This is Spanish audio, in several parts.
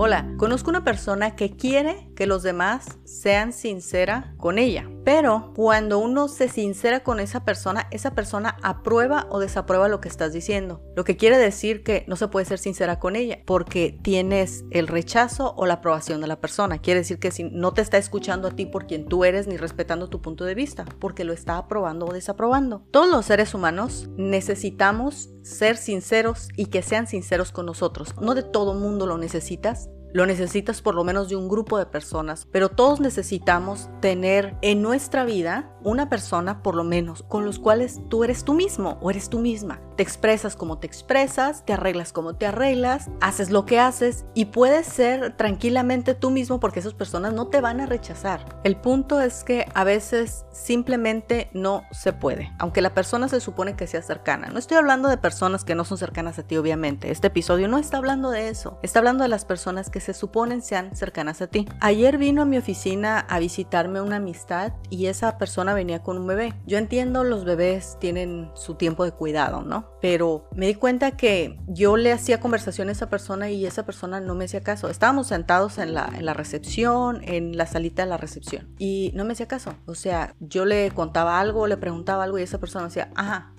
Hola, conozco una persona que quiere que los demás sean sincera con ella, pero cuando uno se sincera con esa persona, esa persona aprueba o desaprueba lo que estás diciendo. Lo que quiere decir que no se puede ser sincera con ella porque tienes el rechazo o la aprobación de la persona. Quiere decir que si no te está escuchando a ti por quien tú eres ni respetando tu punto de vista, porque lo está aprobando o desaprobando. Todos los seres humanos necesitamos ser sinceros y que sean sinceros con nosotros. No de todo mundo lo necesitas, lo necesitas por lo menos de un grupo de personas, pero todos necesitamos tener en nuestra vida una persona por lo menos con los cuales tú eres tú mismo o eres tú misma. Te expresas como te expresas, te arreglas como te arreglas, haces lo que haces y puedes ser tranquilamente tú mismo porque esas personas no te van a rechazar. El punto es que a veces simplemente no se puede, aunque la persona se supone que sea cercana. No estoy hablando de personas que no son cercanas a ti, obviamente. Este episodio no está hablando de eso. Está hablando de las personas que se suponen sean cercanas a ti. Ayer vino a mi oficina a visitarme una amistad y esa persona venía con un bebé. Yo entiendo los bebés tienen su tiempo de cuidado, ¿no? Pero me di cuenta que yo le hacía conversación a esa persona y esa persona no me hacía caso. Estábamos sentados en la, en la recepción, en la salita de la recepción y no me hacía caso. O sea, yo le contaba algo, le preguntaba algo y esa persona decía, ajá,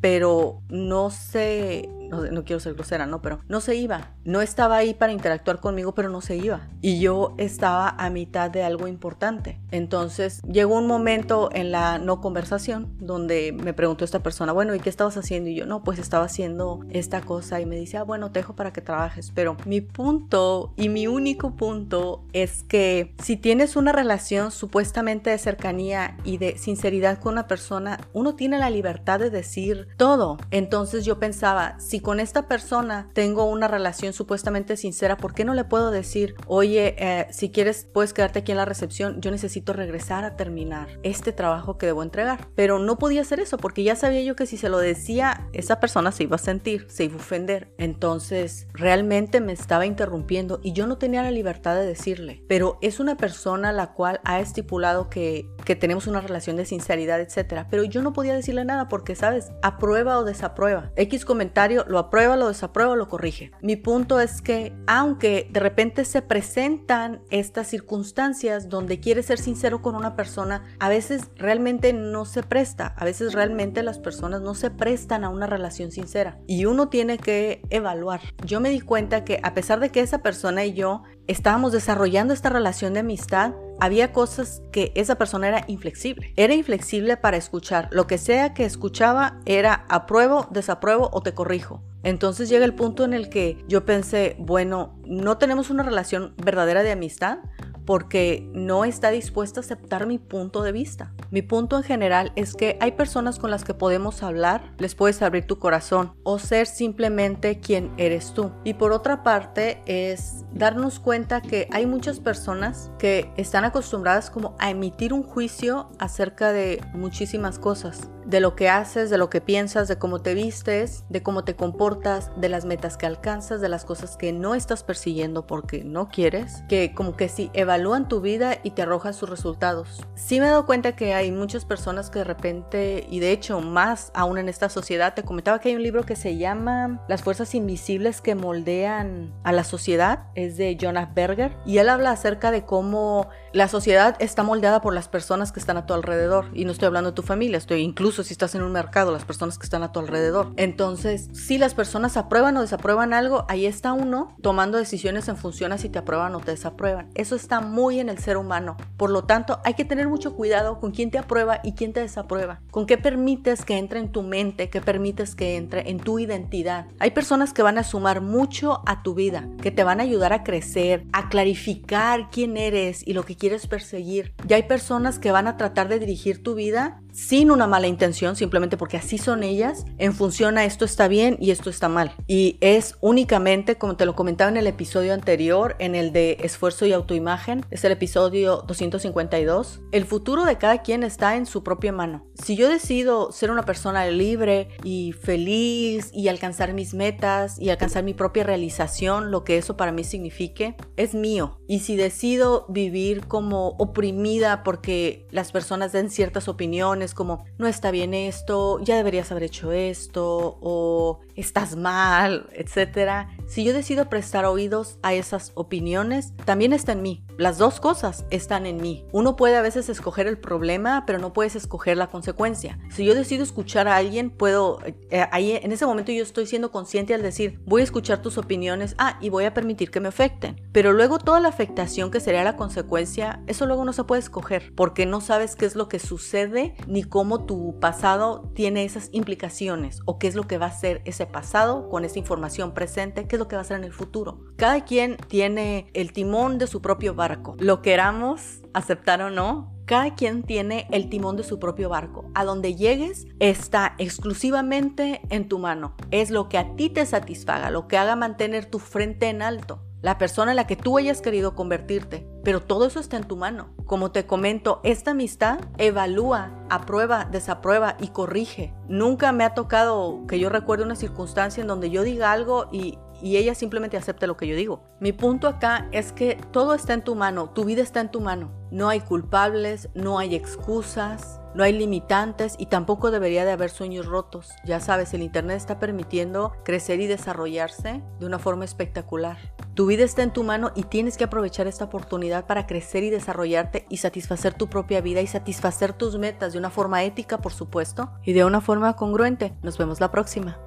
pero no se, no, quiero ser grosera, ¿no? Pero no se iba. No estaba ahí para interactuar conmigo, pero no se iba. Y yo estaba a mitad de algo importante. Entonces llegó un momento en la no conversación donde me preguntó esta persona, bueno, ¿y qué estabas haciendo? Y yo, no, pues estaba haciendo esta cosa. Y me dice, ah, bueno, te dejo para que trabajes. Pero mi punto y mi único punto es que si tienes una relación supuestamente de cercanía y de sinceridad con una persona, uno tiene la libertad de decir todo. Entonces yo pensaba, si con esta persona tengo una relación supuestamente sincera, ¿por qué no le puedo decir, oye, eh, si quieres puedes quedarte aquí en la recepción, yo necesito regresar a terminar este trabajo que debo entregar? Pero no podía hacer eso porque ya sabía yo que si se lo decía, esa persona se iba a sentir, se iba a ofender. Entonces realmente me estaba interrumpiendo y yo no tenía la libertad de decirle. Pero es una persona la cual ha estipulado que, que tenemos una relación de sinceridad, etcétera. Pero yo no podía decirle nada porque, ¿sabes? Aprueba o desaprueba. X comentario lo aprueba, lo desaprueba, lo corrige. Mi punto es que aunque de repente se presentan estas circunstancias donde quieres ser sincero con una persona, a veces realmente no se presta. A veces realmente las personas no se prestan a una relación sincera. Y uno tiene que evaluar. Yo me di cuenta que a pesar de que esa persona y yo estábamos desarrollando esta relación de amistad, había cosas que esa persona era inflexible. Era inflexible para escuchar. Lo que sea que escuchaba era apruebo, desapruebo o te corrijo. Entonces llega el punto en el que yo pensé, bueno, no tenemos una relación verdadera de amistad porque no está dispuesta a aceptar mi punto de vista. Mi punto en general es que hay personas con las que podemos hablar, les puedes abrir tu corazón o ser simplemente quien eres tú. Y por otra parte es darnos cuenta que hay muchas personas que están acostumbradas como a emitir un juicio acerca de muchísimas cosas, de lo que haces, de lo que piensas, de cómo te vistes, de cómo te comportas, de las metas que alcanzas, de las cosas que no estás persiguiendo porque no quieres, que como que si evalúan tu vida y te arrojan sus resultados. Sí me he dado cuenta que hay muchas personas que de repente, y de hecho más aún en esta sociedad, te comentaba que hay un libro que se llama Las fuerzas invisibles que moldean a la sociedad, es de Jonas Berger, y él habla acerca de cómo la sociedad está moldeada por las personas que están a tu alrededor, y no estoy hablando de tu familia, estoy incluso si estás en un mercado, las personas que están a tu alrededor. Entonces, si las personas aprueban o desaprueban algo, ahí está uno tomando decisiones en función a si te aprueban o te desaprueban. Eso está muy en el ser humano. Por lo tanto, hay que tener mucho cuidado con quién te aprueba y quién te desaprueba. Con qué permites que entre en tu mente, qué permites que entre en tu identidad. Hay personas que van a sumar mucho a tu vida, que te van a ayudar a crecer, a clarificar quién eres y lo que quieres perseguir. Y hay personas que van a tratar de dirigir tu vida sin una mala intención, simplemente porque así son ellas, en función a esto está bien y esto está mal. Y es únicamente, como te lo comentaba en el episodio anterior, en el de esfuerzo y autoimagen, es el episodio 252, el futuro de cada quien está en su propia mano. Si yo decido ser una persona libre y feliz y alcanzar mis metas y alcanzar mi propia realización, lo que eso para mí signifique, es mío. Y si decido vivir como oprimida porque las personas den ciertas opiniones, opiniones como no está bien esto, ya deberías haber hecho esto o estás mal, etcétera. Si yo decido prestar oídos a esas opiniones, también está en mí. Las dos cosas están en mí. Uno puede a veces escoger el problema, pero no puedes escoger la consecuencia. Si yo decido escuchar a alguien, puedo, eh, ahí en ese momento yo estoy siendo consciente al decir, voy a escuchar tus opiniones, ah, y voy a permitir que me afecten. Pero luego toda la afectación que sería la consecuencia, eso luego no se puede escoger, porque no sabes qué es lo que sucede ni cómo tu pasado tiene esas implicaciones o qué es lo que va a ser ese pasado con esa información presente, qué es lo que va a ser en el futuro. Cada quien tiene el timón de su propio barco. Lo queramos aceptar o no, cada quien tiene el timón de su propio barco. A donde llegues está exclusivamente en tu mano. Es lo que a ti te satisfaga, lo que haga mantener tu frente en alto la persona en la que tú hayas querido convertirte. Pero todo eso está en tu mano. Como te comento, esta amistad evalúa, aprueba, desaprueba y corrige. Nunca me ha tocado que yo recuerde una circunstancia en donde yo diga algo y, y ella simplemente acepte lo que yo digo. Mi punto acá es que todo está en tu mano, tu vida está en tu mano. No hay culpables, no hay excusas, no hay limitantes y tampoco debería de haber sueños rotos. Ya sabes, el Internet está permitiendo crecer y desarrollarse de una forma espectacular. Tu vida está en tu mano y tienes que aprovechar esta oportunidad para crecer y desarrollarte y satisfacer tu propia vida y satisfacer tus metas de una forma ética, por supuesto, y de una forma congruente. Nos vemos la próxima.